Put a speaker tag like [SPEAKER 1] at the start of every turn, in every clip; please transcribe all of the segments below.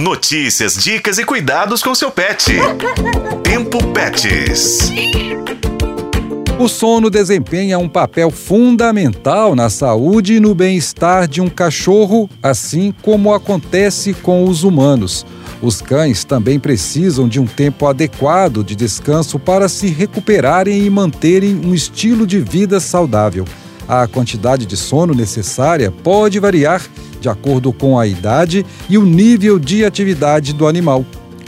[SPEAKER 1] Notícias, dicas e cuidados com seu pet. Tempo Pets.
[SPEAKER 2] O sono desempenha um papel fundamental na saúde e no bem-estar de um cachorro, assim como acontece com os humanos. Os cães também precisam de um tempo adequado de descanso para se recuperarem e manterem um estilo de vida saudável. A quantidade de sono necessária pode variar de acordo com a idade e o nível de atividade do animal.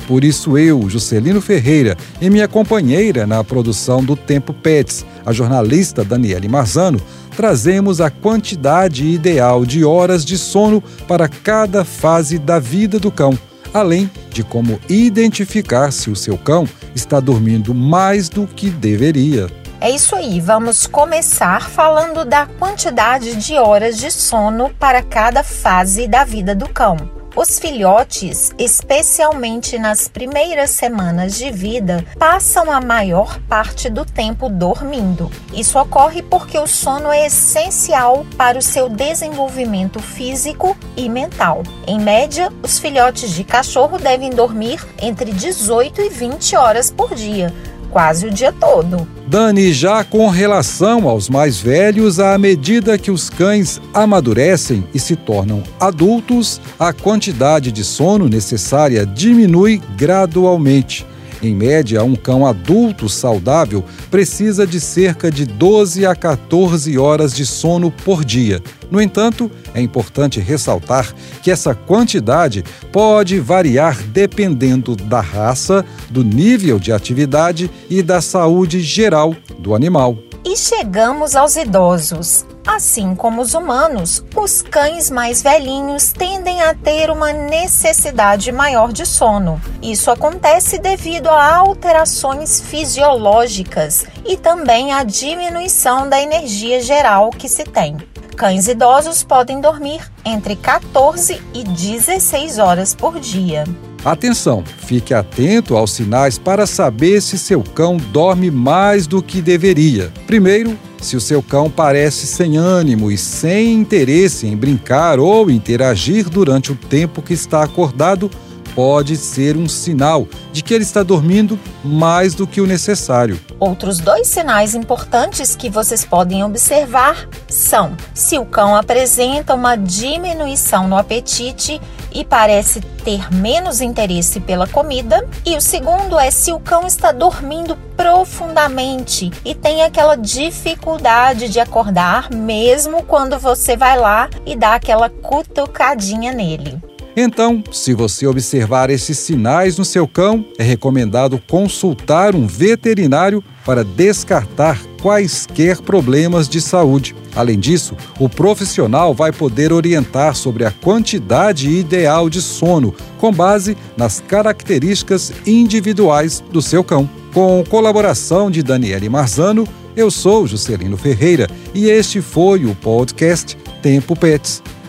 [SPEAKER 2] Por isso, eu, Juscelino Ferreira, e minha companheira na produção do Tempo Pets, a jornalista Daniele Marzano, trazemos a quantidade ideal de horas de sono para cada fase da vida do cão, além de como identificar se o seu cão está dormindo mais do que deveria.
[SPEAKER 3] É isso aí, vamos começar falando da quantidade de horas de sono para cada fase da vida do cão. Os filhotes, especialmente nas primeiras semanas de vida, passam a maior parte do tempo dormindo. Isso ocorre porque o sono é essencial para o seu desenvolvimento físico e mental. Em média, os filhotes de cachorro devem dormir entre 18 e 20 horas por dia quase o dia todo.
[SPEAKER 2] Dani, já com relação aos mais velhos, à medida que os cães amadurecem e se tornam adultos, a quantidade de sono necessária diminui gradualmente. Em média, um cão adulto saudável precisa de cerca de 12 a 14 horas de sono por dia. No entanto, é importante ressaltar que essa quantidade pode variar dependendo da raça, do nível de atividade e da saúde geral do animal.
[SPEAKER 3] E chegamos aos idosos. Assim como os humanos, os cães mais velhinhos tendem a ter uma necessidade maior de sono. Isso acontece devido a alterações fisiológicas e também à diminuição da energia geral que se tem. Cães idosos podem dormir entre 14 e 16 horas por dia.
[SPEAKER 2] Atenção, fique atento aos sinais para saber se seu cão dorme mais do que deveria. Primeiro, se o seu cão parece sem ânimo e sem interesse em brincar ou interagir durante o tempo que está acordado, pode ser um sinal de que ele está dormindo mais do que o necessário.
[SPEAKER 3] Outros dois sinais importantes que vocês podem observar são se o cão apresenta uma diminuição no apetite e parece ter menos interesse pela comida, e o segundo é se o cão está dormindo profundamente e tem aquela dificuldade de acordar mesmo quando você vai lá e dá aquela cutucadinha nele.
[SPEAKER 2] Então, se você observar esses sinais no seu cão, é recomendado consultar um veterinário para descartar quaisquer problemas de saúde. Além disso, o profissional vai poder orientar sobre a quantidade ideal de sono, com base nas características individuais do seu cão. Com colaboração de Daniele Marzano, eu sou Juscelino Ferreira e este foi o podcast Tempo Pets.